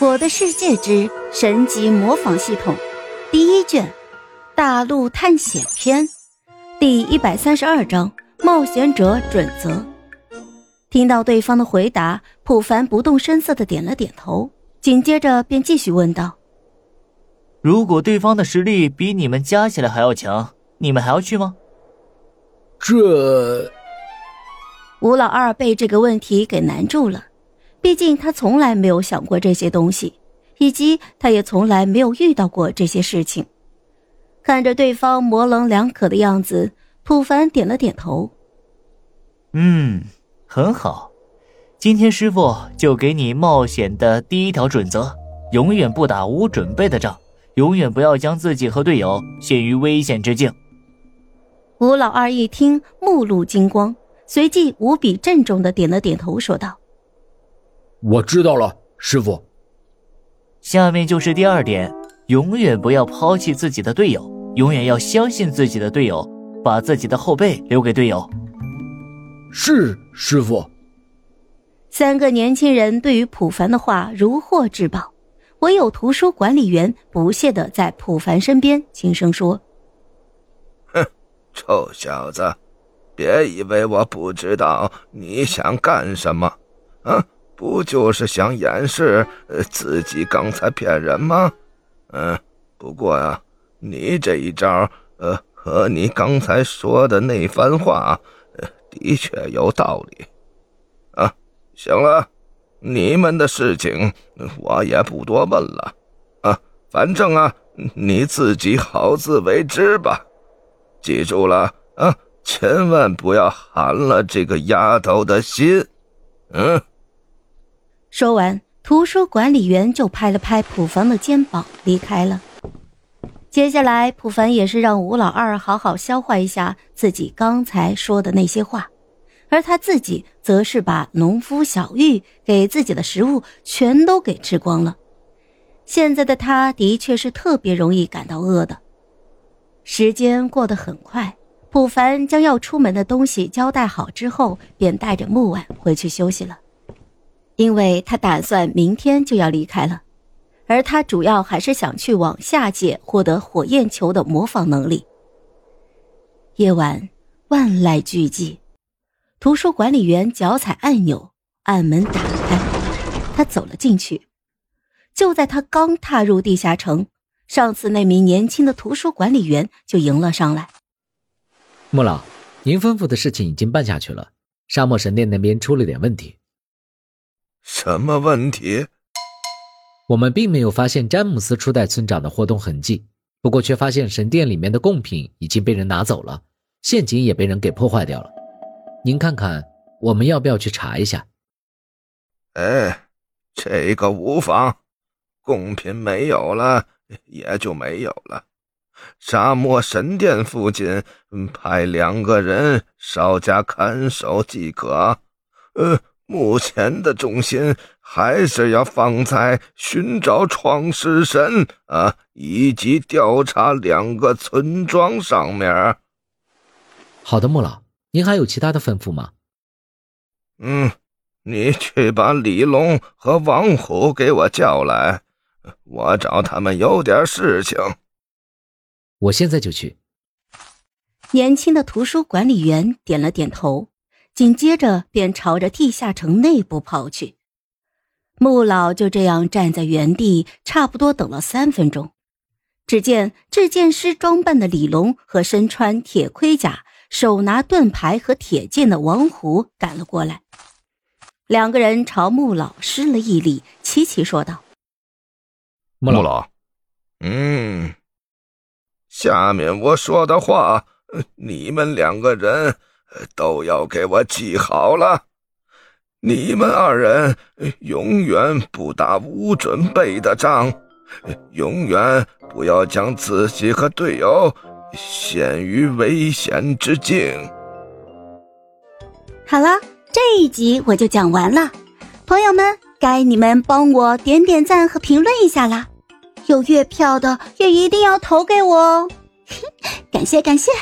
《我的世界之神级模仿系统》第一卷《大陆探险篇》第一百三十二章《冒险者准则》。听到对方的回答，普凡不动声色的点了点头，紧接着便继续问道：“如果对方的实力比你们加起来还要强，你们还要去吗？”这，吴老二被这个问题给难住了。毕竟他从来没有想过这些东西，以及他也从来没有遇到过这些事情。看着对方模棱两可的样子，普凡点了点头。嗯，很好。今天师傅就给你冒险的第一条准则：永远不打无准备的仗，永远不要将自己和队友陷于危险之境。吴老二一听，目露金光，随即无比郑重的点了点头，说道。我知道了，师傅。下面就是第二点，永远不要抛弃自己的队友，永远要相信自己的队友，把自己的后背留给队友。是师傅。三个年轻人对于普凡的话如获至宝，唯有图书管理员不屑的在普凡身边轻声说：“哼，臭小子，别以为我不知道你想干什么，啊！”不就是想掩饰自己刚才骗人吗？嗯，不过呀，你这一招，呃，和你刚才说的那番话，的确有道理。啊，行了，你们的事情我也不多问了。啊，反正啊，你自己好自为之吧。记住了啊，千万不要寒了这个丫头的心。嗯。说完，图书管理员就拍了拍普凡的肩膀，离开了。接下来，普凡也是让吴老二好好消化一下自己刚才说的那些话，而他自己则是把农夫小玉给自己的食物全都给吃光了。现在的他的确是特别容易感到饿的。时间过得很快，普凡将要出门的东西交代好之后，便带着木婉回去休息了。因为他打算明天就要离开了，而他主要还是想去往下界获得火焰球的模仿能力。夜晚，万籁俱寂，图书管理员脚踩按钮，暗门打开，他走了进去。就在他刚踏入地下城，上次那名年轻的图书管理员就迎了上来。穆老，您吩咐的事情已经办下去了，沙漠神殿那边出了点问题。什么问题？我们并没有发现詹姆斯初代村长的活动痕迹，不过却发现神殿里面的贡品已经被人拿走了，陷阱也被人给破坏掉了。您看看，我们要不要去查一下？哎，这个无妨，贡品没有了也就没有了。沙漠神殿附近派两个人稍加看守即可。呃。目前的重心还是要放在寻找创世神啊，以及调查两个村庄上面。好的，穆老，您还有其他的吩咐吗？嗯，你去把李龙和王虎给我叫来，我找他们有点事情。我现在就去。年轻的图书管理员点了点头。紧接着便朝着地下城内部跑去，穆老就这样站在原地，差不多等了三分钟。只见制剑师装扮的李龙和身穿铁盔甲、手拿盾牌和铁剑的王虎赶了过来，两个人朝穆老施了一礼，齐齐说道：“穆老，嗯，下面我说的话，你们两个人。”都要给我记好了，你们二人永远不打无准备的仗，永远不要将自己和队友陷于危险之境。好了，这一集我就讲完了，朋友们，该你们帮我点点赞和评论一下啦，有月票的也一定要投给我哦，感 谢感谢。